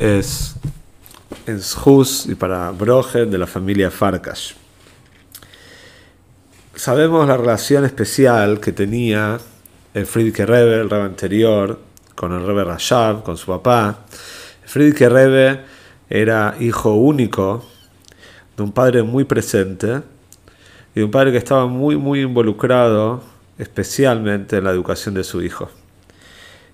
es en Shus y para Broje de la familia Farkas. Sabemos la relación especial que tenía el Friedrich Rebbe, el Rebbe anterior, con el Rebbe Rashab, con su papá. El Friedrich Rebbe era hijo único de un padre muy presente y de un padre que estaba muy, muy involucrado especialmente en la educación de su hijo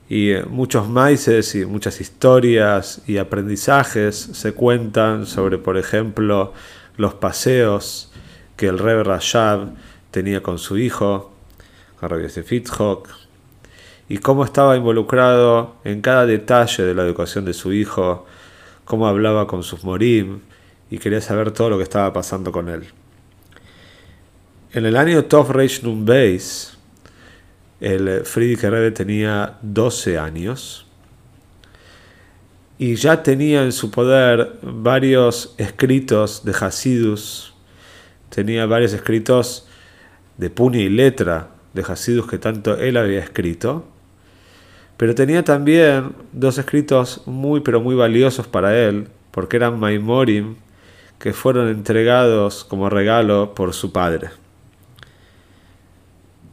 y eh, muchos maices y muchas historias y aprendizajes se cuentan sobre, por ejemplo, los paseos que el Rebbe Rashab tenía con su hijo, con Rabbi Fitzhok, y cómo estaba involucrado en cada detalle de la educación de su hijo, cómo hablaba con sus morim y quería saber todo lo que estaba pasando con él. En el año Tov Reish Beis, el Friedrich Rebbe tenía 12 años y ya tenía en su poder varios escritos de Hasidus, tenía varios escritos de puño y letra de Hasidus que tanto él había escrito, pero tenía también dos escritos muy pero muy valiosos para él, porque eran Maimorim, que fueron entregados como regalo por su padre.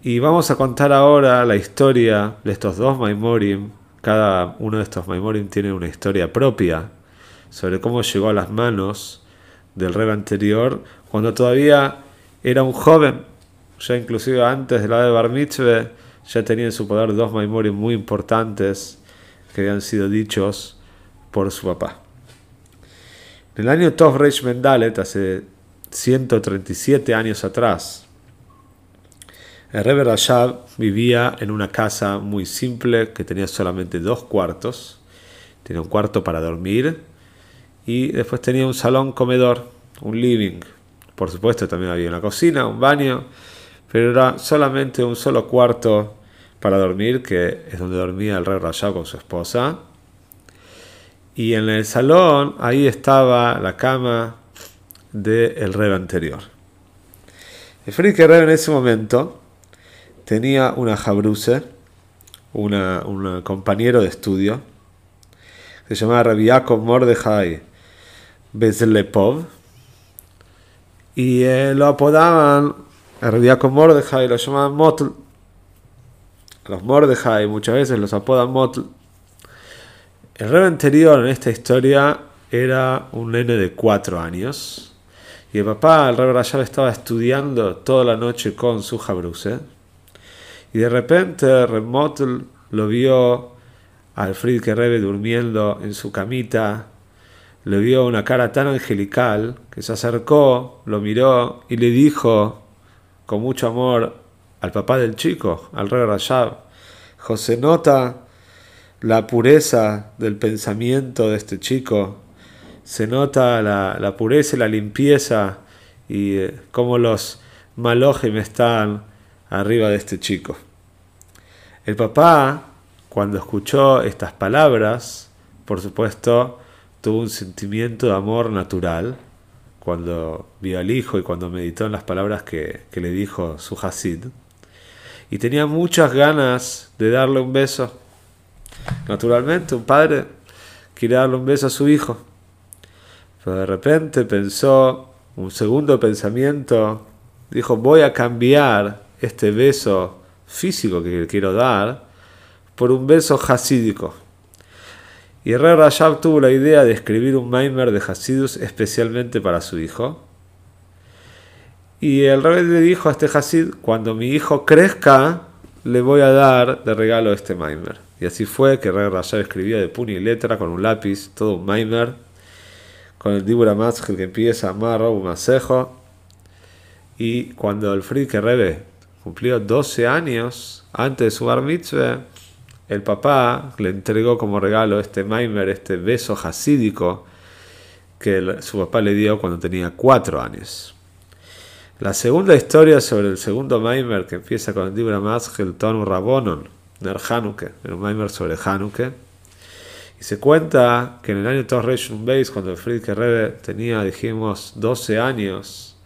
Y vamos a contar ahora la historia de estos dos Maimorim. Cada uno de estos Maimorim tiene una historia propia sobre cómo llegó a las manos del rey anterior cuando todavía era un joven. Ya inclusive antes de la de Bar Mitzvah ya tenía en su poder dos Maimorim muy importantes que habían sido dichos por su papá. En el año Tov Reish Mendalet, hace 137 años atrás, el Rebbe Rashab vivía en una casa muy simple que tenía solamente dos cuartos. Tenía un cuarto para dormir y después tenía un salón comedor, un living. Por supuesto también había una cocina, un baño, pero era solamente un solo cuarto para dormir, que es donde dormía el Rebbe Rashab con su esposa. Y en el salón ahí estaba la cama del Rebbe anterior. El Friedrich Rebbe en ese momento tenía una jabruse, un compañero de estudio, que se llamaba Rabiakov Mordechai Bezlepov, y eh, lo apodaban, a Mordechai lo llamaban Motl. Los Mordechai muchas veces los apodan Motl. El rey anterior en esta historia era un nene de cuatro años. Y el papá, el rey Rayal, estaba estudiando toda la noche con su jabruse y de repente Remotl lo vio al Friedrich Rebbe durmiendo en su camita, le vio una cara tan angelical que se acercó, lo miró y le dijo con mucho amor al papá del chico, al rey Rashab, José nota la pureza del pensamiento de este chico, se nota la, pureza y la limpieza y eh, cómo los malojim están arriba de este chico. El papá, cuando escuchó estas palabras, por supuesto, tuvo un sentimiento de amor natural cuando vio al hijo y cuando meditó en las palabras que, le dijo su Hasid. Y tenía muchas ganas de darle un beso. Naturalmente, un padre quiere darle un beso a su hijo. Pero de repente pensó, un segundo pensamiento, dijo, voy a cambiar este beso físico que quiero dar por un beso hasídico. Y Re Rajab tuvo la idea de escribir un Maimer de Hasidus especialmente para su hijo. Y el rey le dijo a este Hasid, cuando mi hijo crezca, le voy a dar de regalo este Maimer. Y así fue que Re Rajab escribía de puño y letra con un lápiz, todo un Maimer, con el Dibura Matzkel que empieza Marro, un macejo. Y cuando el Friedke Rebbe cumplió 12 años antes de su bar mitzvah, el papá le entregó como regalo este Maimer, este beso hasídico que su papá le dio cuando tenía cuatro años. La segunda historia sobre el segundo Maimer que empieza con el Dibra Maschel Tonu Rabonon, Ner Hanuke, el Maimer sobre Hanuke. Y se cuenta que en el año Torreshun Beis, cuando el Friedrich Rebbe tenía, dijimos, 12 años,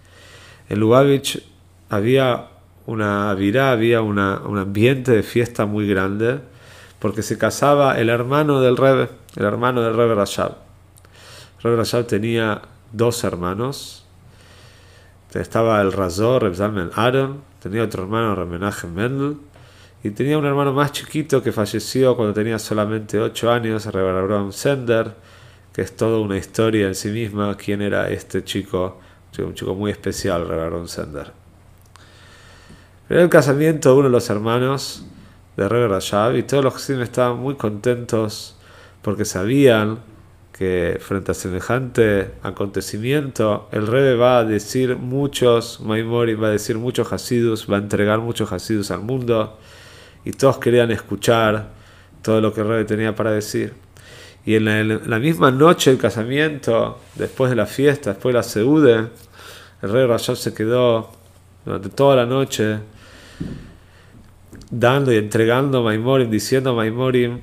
en Lubavitch había una virá, había un ambiente de fiesta muy grande, porque se casaba el hermano del Rebbe, el hermano del Rebbe Rashab. Rebbe Rashab tenía dos hermanos, estaba el Razor, Reb Zalman Aaron, tenía otro hermano, Remenachem Mendel, y tenía un hermano más chiquito que falleció cuando tenía solamente 8 años, Abraham Sender, que es toda una historia en sí misma, quién era este chico, un chico muy especial, Reb Abraham Era el casamiento de uno de los hermanos de Reb Rashab y todos los Hasidim estaban muy contentos porque sabían que frente a semejante acontecimiento, el Rebbe va a decir muchos Maimori, va a decir muchos Hasidus, va a entregar muchos Hasidus al mundo, y todos querían escuchar todo lo que el Rebbe tenía para decir. Y en la, misma noche del casamiento, después de la fiesta, después de la Seude, el rey Rashab se quedó durante toda la noche dando y entregando Maimorim, diciendo Maimorim,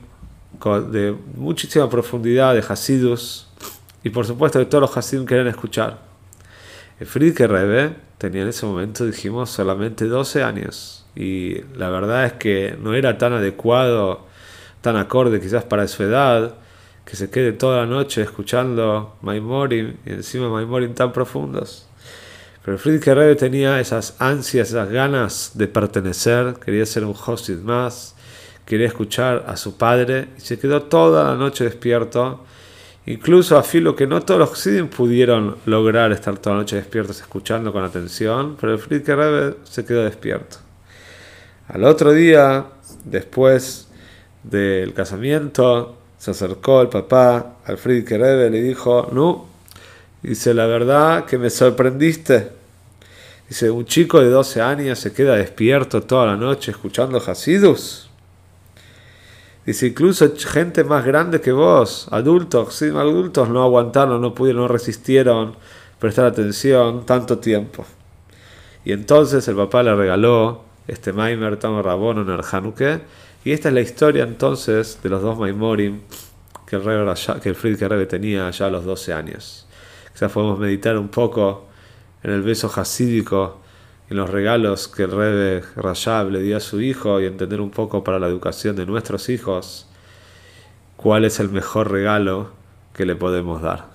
de muchísima profundidad de Hasidus y por supuesto que todos los Hasidim querían escuchar. El Friedrich Rebbe tenía en ese momento, dijimos, solamente 12 años y la verdad es que no era tan adecuado, tan acorde quizás para su edad, que se quede toda la noche escuchando Maimorim y encima Maimorim tan profundos. Pero Friedrich Rebbe tenía esas ansias, esas ganas de pertenecer, quería ser un Hasid más, quería escuchar a su padre y se quedó toda la noche despierto. Incluso a filo que no todos los Hasidim pudieron lograr estar toda la noche despiertos escuchando con atención, pero el Friedrich Rebbe se quedó despierto. Al otro día, después del casamiento, se acercó el papá al Friedrich Rebbe y le dijo, no, dice la verdad que me sorprendiste. Dice, un chico de 12 años se queda despierto toda la noche escuchando Hasidus. Dice, incluso gente más grande que vos, adultos, sí, adultos, no aguantaron, no pudieron, no resistieron prestar atención tanto tiempo. Y entonces el papá le regaló este Maimer Tamo Rabono en el Hanukkah. Y esta es la historia entonces de los dos Maimorim que el, rey, que el tenía ya a los 12 años. Quizás podemos meditar un poco en el beso hasídico en los regalos que el Rebbe Rashab le dio a su hijo y entender un poco para la educación de nuestros hijos cuál es el mejor regalo que le podemos dar.